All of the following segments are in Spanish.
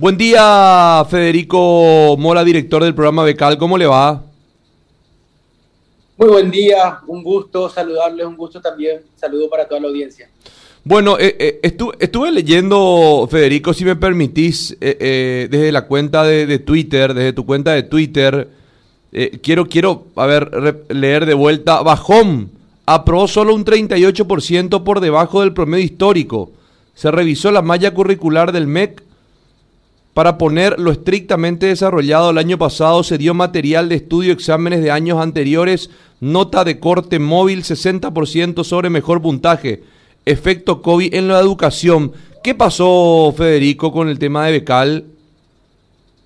Buen día, Federico Mora, director del programa Becal. ¿Cómo le va? Muy buen día, un gusto saludarles, un gusto también. Saludo para toda la audiencia. Bueno, eh, eh, estuve leyendo, Federico, si me permitís, eh, desde la cuenta de, Twitter, desde tu cuenta de Twitter, quiero, quiero, a ver, leer de vuelta. Bajón aprobó solo un 38% por debajo del promedio histórico. Se revisó la malla curricular del MEC para poner lo estrictamente desarrollado el año pasado, se dio material de estudio, exámenes de años anteriores, nota de corte móvil 60% sobre mejor puntaje, efecto COVID en la educación. ¿Qué pasó, Federico, con el tema de Becal?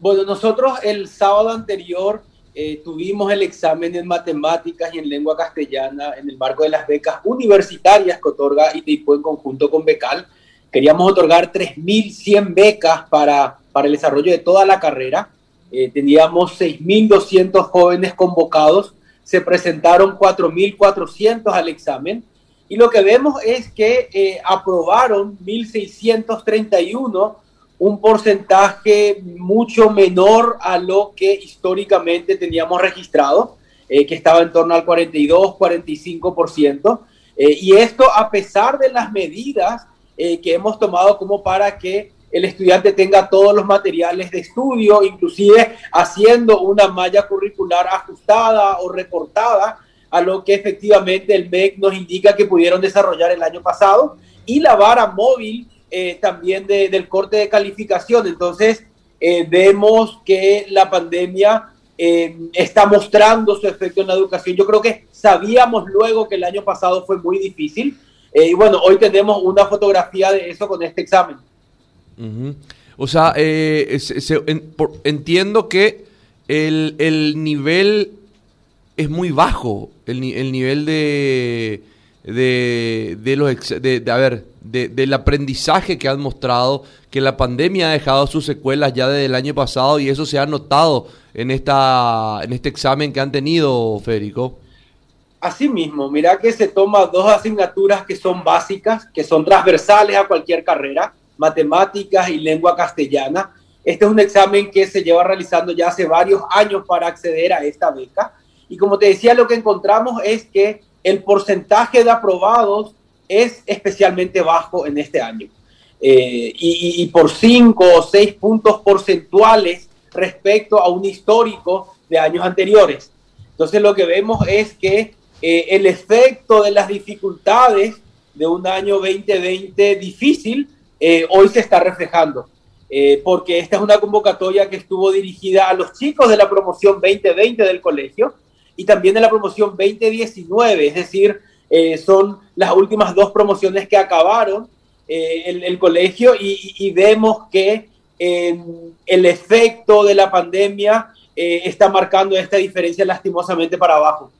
Bueno, nosotros el sábado anterior eh, tuvimos el examen en matemáticas y en lengua castellana en el marco de las becas universitarias que otorga ITIPO en conjunto con Becal. Queríamos otorgar 3.100 becas para para el desarrollo de toda la carrera. Eh, teníamos 6.200 jóvenes convocados, se presentaron 4.400 al examen y lo que vemos es que eh, aprobaron 1.631, un porcentaje mucho menor a lo que históricamente teníamos registrado, eh, que estaba en torno al 42, 45%. y esto a pesar de las medidas que hemos tomado como para que el estudiante tenga todos los materiales de estudio, inclusive haciendo una malla curricular ajustada o recortada a lo que efectivamente el MEC nos indica que pudieron desarrollar el año pasado, y la vara móvil eh, también del corte de calificación. Entonces, eh, vemos que la pandemia eh, está mostrando su efecto en la educación. Yo creo que sabíamos luego que el año pasado fue muy difícil, y bueno, hoy tenemos una fotografía de eso con este examen. O sea, eh, entiendo que el, nivel es muy bajo, el, nivel de, de, los, de, a ver, del aprendizaje que han mostrado, que la pandemia ha dejado sus secuelas ya desde el año pasado y eso se ha notado en, esta, en este examen que han tenido, Federico. Así mismo, mira que se toma dos asignaturas que son básicas, que son transversales a cualquier carrera, matemáticas y lengua castellana. Este es un examen que se lleva realizando ya hace varios años para acceder a esta beca. Y como te decía, lo que encontramos es que el porcentaje de aprobados es especialmente bajo en este año. Eh, y, por cinco o seis puntos porcentuales respecto a un histórico de años anteriores. Entonces lo que vemos es que eh, el efecto de las dificultades de un año 2020 difícil eh, hoy se está reflejando, eh, porque esta es una convocatoria que estuvo dirigida a los chicos de la promoción 2020 del colegio y también de la promoción 2019, es decir, eh, son las últimas dos promociones que acabaron el, el, colegio y, vemos que el efecto de la pandemia está marcando esta diferencia lastimosamente para abajo.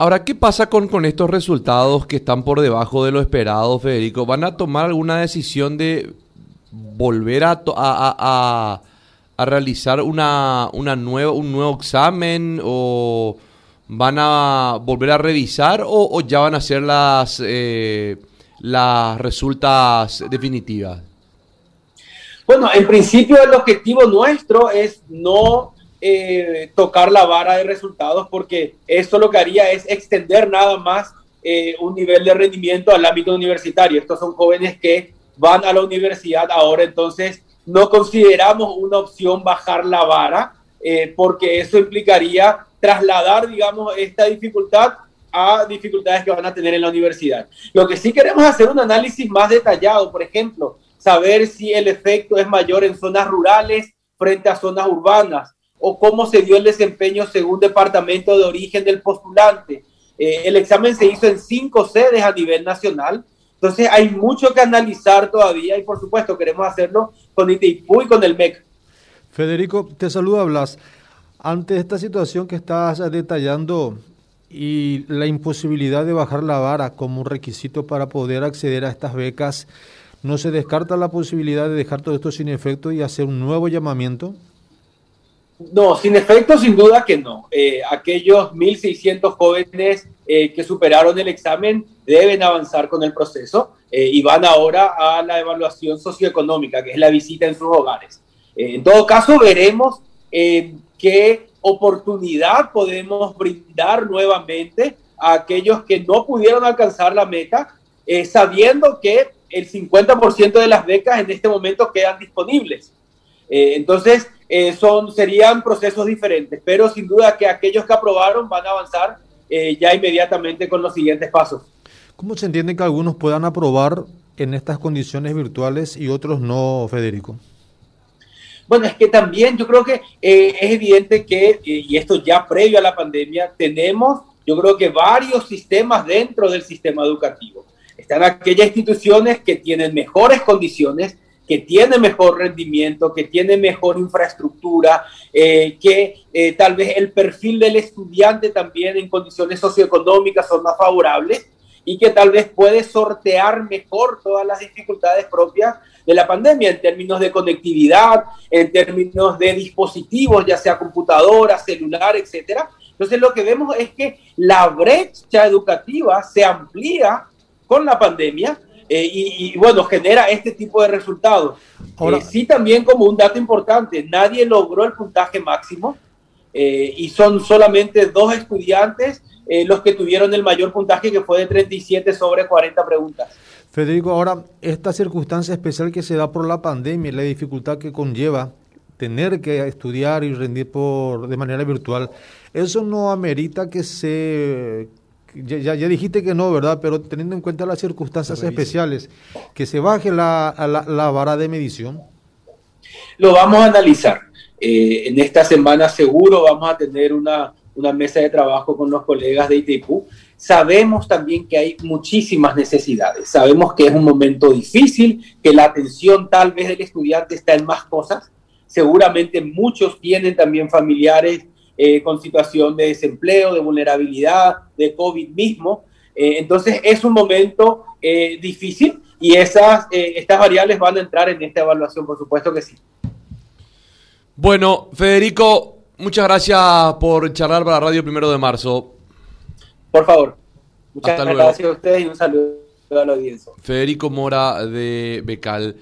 Ahora, ¿qué pasa con, con estos resultados que están por debajo de lo esperado, Federico? ¿Van a tomar alguna decisión de volver a, a, a, realizar una, una nueva, un nuevo examen o van a volver a revisar o, ya van a ser las, eh, las resultas definitivas? Bueno, en principio el objetivo nuestro es no eh, tocar la vara de resultados porque esto lo que haría es extender nada más eh, un nivel de rendimiento al ámbito universitario. Estos son jóvenes que van a la universidad ahora, entonces no consideramos una opción bajar la vara eh, porque eso implicaría trasladar, digamos, esta dificultad a dificultades que van a tener en la universidad. Lo que sí queremos hacer un análisis más detallado, por ejemplo, saber si el efecto es mayor en zonas rurales frente a zonas urbanas, o cómo se dio el desempeño según departamento de origen del postulante. Eh, el examen se hizo en cinco sedes a nivel nacional, entonces hay mucho que analizar todavía y por supuesto queremos hacerlo con ITIPU y con el MEC. Federico, te saluda Blas. Ante esta situación que estás detallando y la imposibilidad de bajar la vara como requisito para poder acceder a estas becas, ¿no se descarta la posibilidad de dejar todo esto sin efecto y hacer un nuevo llamamiento? No, sin efecto, sin duda que no. Eh, aquellos 1.600 jóvenes eh, que superaron el examen deben avanzar con el proceso. eh, y van ahora a la evaluación socioeconómica, que es la visita en sus hogares. Eh, en todo caso, veremos qué oportunidad podemos brindar nuevamente a aquellos que no pudieron alcanzar la meta, sabiendo que el 50% de las becas en este momento quedan disponibles. entonces, son, serían procesos diferentes, pero sin duda que aquellos que aprobaron van a avanzar ya inmediatamente con los siguientes pasos. ¿Cómo se entiende que algunos puedan aprobar en estas condiciones virtuales y otros no, Federico? Bueno, es que también yo creo que eh, es evidente que, eh, y esto ya previo a la pandemia, tenemos, yo creo que varios sistemas dentro del sistema educativo. Están aquellas instituciones que tienen mejores condiciones, que tienen mejor rendimiento, que tienen mejor infraestructura, eh, que tal vez el perfil del estudiante también en condiciones socioeconómicas son más favorables y que tal vez puede sortear mejor todas las dificultades propias de la pandemia en términos de conectividad, en términos de dispositivos, ya sea computadora, celular, etcétera. Entonces lo que vemos es que la brecha educativa se amplía con la pandemia eh, y, bueno, genera este tipo de resultados. Ahora, eh, sí también como un dato importante, nadie logró el puntaje máximo eh, y son solamente dos estudiantes eh, los que tuvieron el mayor puntaje, que fue de 37 sobre 40 preguntas. Federico, ahora, esta circunstancia especial que se da por la pandemia y la dificultad que conlleva tener que estudiar y rendir por de manera virtual, eso no amerita que se ya, ya, dijiste que no, ¿verdad? Pero teniendo en cuenta las circunstancias especiales, que se baje la, la, vara de medición. Lo vamos a analizar. Eh, en esta semana seguro vamos a tener una, una mesa de trabajo con los colegas de ITIPU. Sabemos también que hay muchísimas necesidades. Sabemos que es un momento difícil, que la atención tal vez del estudiante está en más cosas. Seguramente muchos tienen también familiares eh, con situación de desempleo, de vulnerabilidad, de COVID mismo. Eh, entonces es un momento eh, difícil y esas, estas variables van a entrar en esta evaluación, por supuesto que sí. Bueno, Federico, Muchas gracias por charlar para Radio Primero de Marzo. Por favor. Muchas gracias a ustedes y un saludo a la audiencia. Federico Mora de Becal.